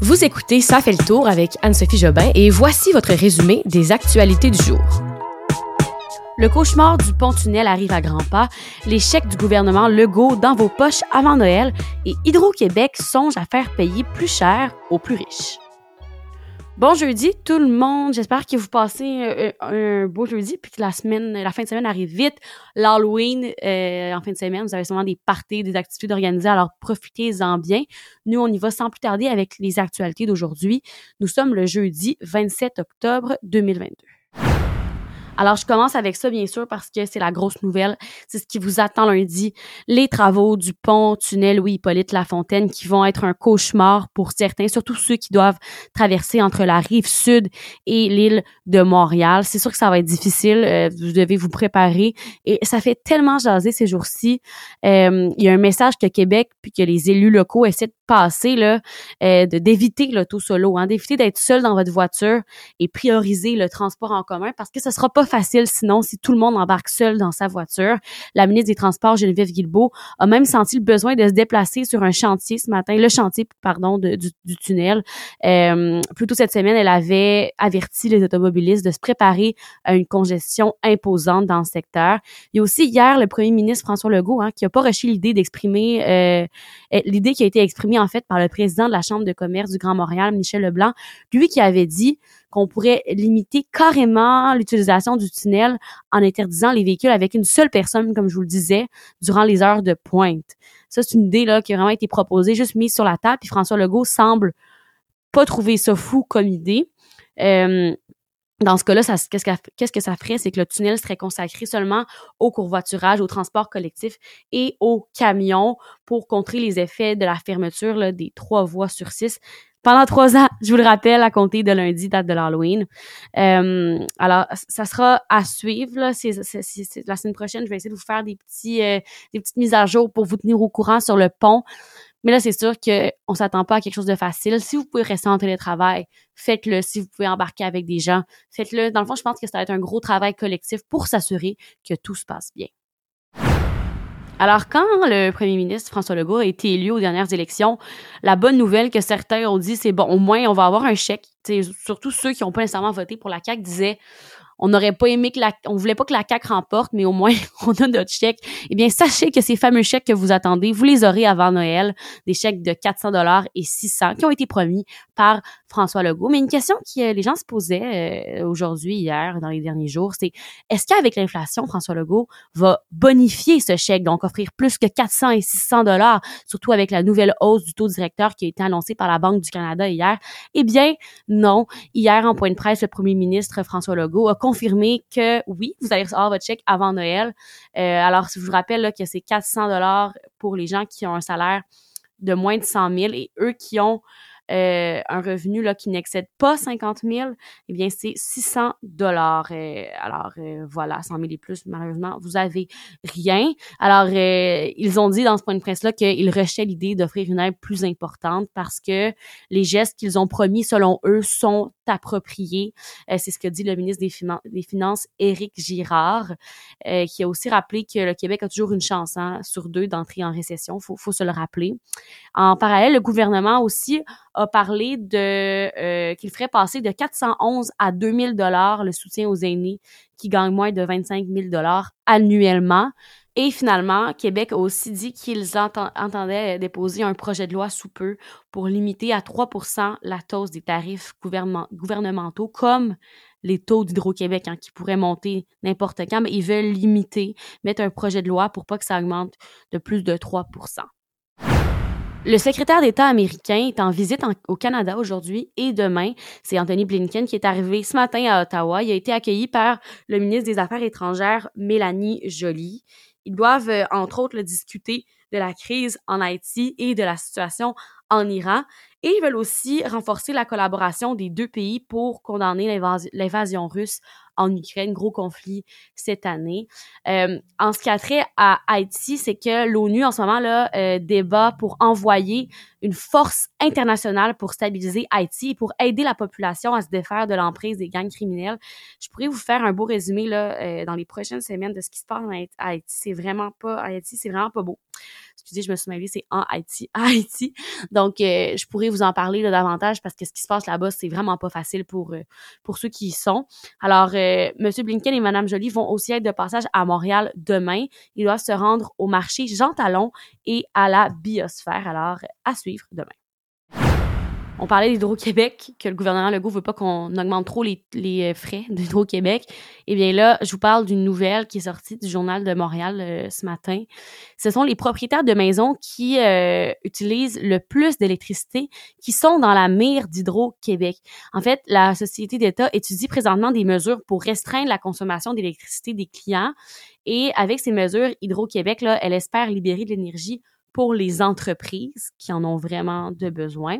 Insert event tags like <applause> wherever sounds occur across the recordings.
Vous écoutez Ça fait le tour avec Anne-Sophie Jobin et voici votre résumé des actualités du jour. Le cauchemar du pont-tunnel arrive à grands pas, les chèques du gouvernement Legault dans vos poches avant Noël et Hydro-Québec songe à faire payer plus cher aux plus riches. Bon jeudi tout le monde, j'espère que vous passez euh, un, beau jeudi puis que la semaine, la fin de semaine arrive vite. L'Halloween euh, en fin de semaine, vous avez sûrement des parties, des activités organisées, alors profitez-en bien. Nous, on y va sans plus tarder avec les actualités d'aujourd'hui. Nous sommes le jeudi 27 octobre 2022. Alors, je commence avec ça, bien sûr, parce que c'est la grosse nouvelle. C'est ce qui vous attend lundi. Les travaux du pont tunnel Louis-Hippolyte Lafontaine qui vont être un cauchemar pour certains, surtout ceux qui doivent traverser entre la rive sud et l'île de Montréal. C'est sûr que ça va être difficile. Euh, vous devez vous préparer. Et ça fait tellement jaser ces jours-ci. Euh, il y a un message que Québec puis que les élus locaux essaient de passer, là, euh, d'éviter l'auto solo, hein, d'éviter d'être seul dans votre voiture et prioriser le transport en commun parce que ce sera pas facile sinon si tout le monde embarque seul dans sa voiture. La ministre des Transports, Geneviève Guilbeault, a même senti le besoin de se déplacer sur un chantier ce matin, le chantier, pardon, du, du, tunnel. Euh, plus tôt cette semaine, elle avait averti les automobilistes de se préparer à une congestion imposante dans le secteur. Il y a aussi hier le premier ministre François Legault hein, qui a pas reçu l'idée d'exprimer euh, l'idée qui a été exprimée en fait par le président de la Chambre de commerce du Grand Montréal, Michel Leblanc, lui qui avait dit qu'on pourrait limiter carrément l'utilisation du tunnel en interdisant les véhicules avec une seule personne, comme je vous le disais, durant les heures de pointe. Ça, c'est une idée là, qui a vraiment été proposée, juste mise sur la table, puis François Legault semble pas trouver ça fou comme idée. Euh, dans ce cas-là, qu'est-ce, que ça ferait? C'est que le tunnel serait consacré seulement au courvoiturage, au transport collectif et aux camions pour contrer les effets de la fermeture des trois voies sur six pendant trois ans, je vous le rappelle, à compter de lundi, date de l'Halloween. Euh, alors, ça sera à suivre. Là. C'est, la semaine prochaine, je vais essayer de vous faire des petits, euh, des petites mises à jour pour vous tenir au courant sur le pont. Mais là, c'est sûr qu'on s'attend pas à quelque chose de facile. Si vous pouvez rester en télétravail, faites-le. Si vous pouvez embarquer avec des gens, faites-le. Dans le fond, je pense que ça va être un gros travail collectif pour s'assurer que tout se passe bien. Alors, quand le premier ministre François Legault a été élu aux dernières élections, la bonne nouvelle que certains ont dit, c'est bon, au moins, on va avoir un chèque. surtout ceux qui n'ont pas nécessairement voté pour la CAQ disaient, on n'aurait pas aimé que la, on voulait pas que la CAQ remporte, mais au moins <laughs> on a notre chèque. Eh bien, sachez que ces fameux chèques que vous attendez, vous les aurez avant Noël, des chèques de 400 dollars et 600 qui ont été promis par François Legault. Mais une question que euh, les gens se posaient euh, aujourd'hui, hier, dans les derniers jours, c'est est-ce qu'avec l'inflation, François Legault va bonifier ce chèque, donc offrir plus que 400 et 600 dollars, surtout avec la nouvelle hausse du taux directeur qui a été annoncée par la Banque du Canada hier? Eh bien, non. Hier, en point de presse, le premier ministre François Legault a confirmé que oui, vous allez recevoir votre chèque avant Noël. Euh, alors, je vous rappelle que c'est 400 dollars pour les gens qui ont un salaire de moins de 100 000 et eux qui ont euh, un revenu là, qui n'excède pas 50 000, eh bien, c'est 600 dollars. Euh, alors, euh, voilà, 100 000 et plus, malheureusement, vous avez rien. Alors, ils ont dit dans ce point de presse-là qu'ils rejetaient l'idée d'offrir une aide plus importante parce que les gestes qu'ils ont promis, selon eux, sont appropriés. c'est ce que dit le ministre des, des Finances, Éric Girard, qui a aussi rappelé que le Québec a toujours une chance hein, sur deux d'entrer en récession. Faut, faut se le rappeler. En parallèle, le gouvernement aussi a parlé de euh, qu'il ferait passer de 411 à 2000 dollars le soutien aux aînés qui gagnent moins de 25 000 dollars annuellement. Et finalement, Québec a aussi dit qu'ils entendaient déposer un projet de loi sous peu pour limiter à 3% la hausse des tarifs gouvernementaux, comme les taux d'Hydro-Québec, hein, qui pourraient monter n'importe quand, mais ils veulent limiter, mettre un projet de loi pour pas que ça augmente de plus de 3 le secrétaire d'État américain est en visite au Canada aujourd'hui et demain. C'est Anthony Blinken qui est arrivé ce matin à Ottawa. Il a été accueilli par le ministre des Affaires étrangères, Mélanie Joly. Ils doivent, euh, entre autres, discuter de la crise en Haïti et de la situation en Iran. Et ils veulent aussi renforcer la collaboration des deux pays pour condamner l'invasion russe en Ukraine, gros conflit cette année. Euh, en ce qui a trait à Haïti, c'est que l'ONU en ce moment là euh, débat pour envoyer une force internationale pour stabiliser Haïti et pour aider la population à se défaire de l'emprise des gangs criminels. Je pourrais vous faire un beau résumé là euh, dans les prochaines semaines de ce qui se passe en Haïti. C'est vraiment pas Haïti, c'est vraiment pas beau. Excusez, je me suis mêlée, c'est en Haïti, <laughs> Haïti. Donc, euh, je pourrais vous en parler là, davantage parce que ce qui se passe là-bas, c'est vraiment pas facile pour, euh, pour ceux qui y sont. Alors, euh, M. Blinken et Mme Jolie vont aussi être de passage à Montréal demain. Ils doivent se rendre au marché Jean Talon et à la biosphère. Alors, à suivre demain. On parlait d'Hydro-Québec, que le gouvernement Legault veut pas qu'on augmente trop les, les euh, frais d'Hydro-Québec. Eh bien là, je vous parle d'une nouvelle qui est sortie du Journal de Montréal euh, ce matin. Ce sont les propriétaires de maisons qui euh, utilisent le plus d'électricité qui sont dans la mire d'Hydro-Québec. En fait, la Société d'État étudie présentement des mesures pour restreindre la consommation d'électricité des clients. Et avec ces mesures, Hydro-Québec, là, elle espère libérer de l'énergie pour les entreprises qui en ont vraiment de besoin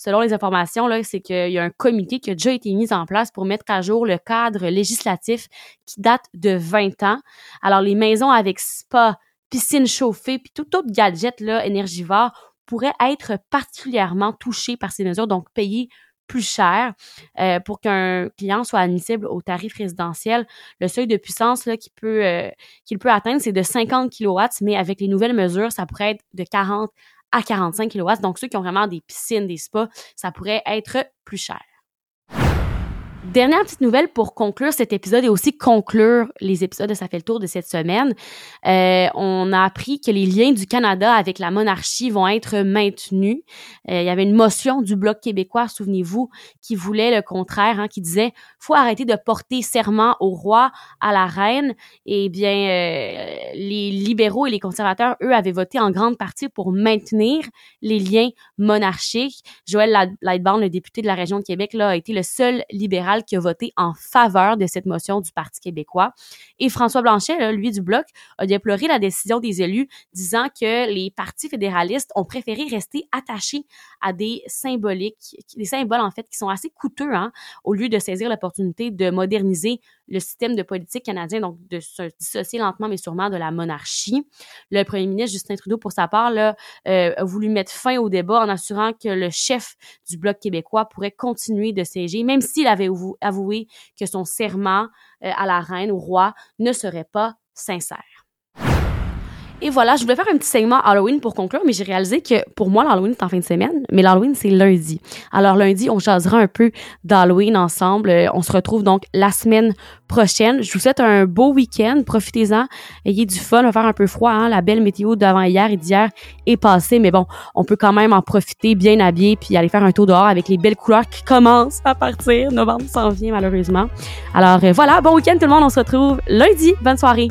selon les informations, là, c'est qu'il y a un comité qui a déjà été mis en place pour mettre à jour le cadre législatif qui date de 20 ans. Alors, les maisons avec spa, piscine chauffée, puis tout autre gadget là, énergivore pourraient être particulièrement touchés par ces mesures, donc payer plus cher euh, pour qu'un client soit admissible au tarif résidentiel. Le seuil de puissance qu'il peut, euh, peut atteindre, c'est de 50 kW, mais avec les nouvelles mesures, ça pourrait être de 40 à 45 kW. Donc, ceux qui ont vraiment des piscines, des spas, ça pourrait être plus cher. Dernière petite nouvelle pour conclure cet épisode et aussi conclure les épisodes de Ça fait le tour de cette semaine. Euh, on a appris que les liens du Canada avec la monarchie vont être maintenus. Euh, il y avait une motion du Bloc québécois, souvenez-vous, qui voulait le contraire, hein, qui disait faut arrêter de porter serment au roi, à la reine. Et bien, euh, les libéraux et les conservateurs, eux, avaient voté en grande partie pour maintenir les liens monarchiques. Joël Lightbound, le député de la région de Québec, là, a été le seul libéral qui a voté en faveur de cette motion du Parti québécois. Et François Blanchet, lui du Bloc, a déploré la décision des élus, disant que les partis fédéralistes ont préféré rester attachés à des symboliques, des symboles en fait qui sont assez coûteux, hein, au lieu de saisir l'opportunité de moderniser le système de politique canadien, donc de se dissocier lentement mais sûrement de la monarchie. Le premier ministre Justin Trudeau, pour sa part, euh, a voulu mettre fin au débat en assurant que le chef du Bloc québécois pourrait continuer de siéger, même s'il avait avoué que son serment euh, à la reine, au roi, ne serait pas sincère. Et voilà, je voulais faire un petit segment Halloween pour conclure, mais j'ai réalisé que pour moi, l'Halloween, c'est en fin de semaine, mais l'Halloween, c'est lundi. Alors lundi, on jasera un peu d'Halloween ensemble. Euh, on se retrouve donc la semaine prochaine. Je vous souhaite un beau week-end. Profitez-en. Ayez du fun. On va faire un peu froid. Hein? La belle météo d'avant hier et d'hier est passée, mais bon, on peut quand même en profiter bien habillé puis aller faire un tour dehors avec les belles couleurs qui commencent à partir. Novembre s'en vient malheureusement. Alors euh, voilà, bon week-end tout le monde. On se retrouve lundi. Bonne soirée.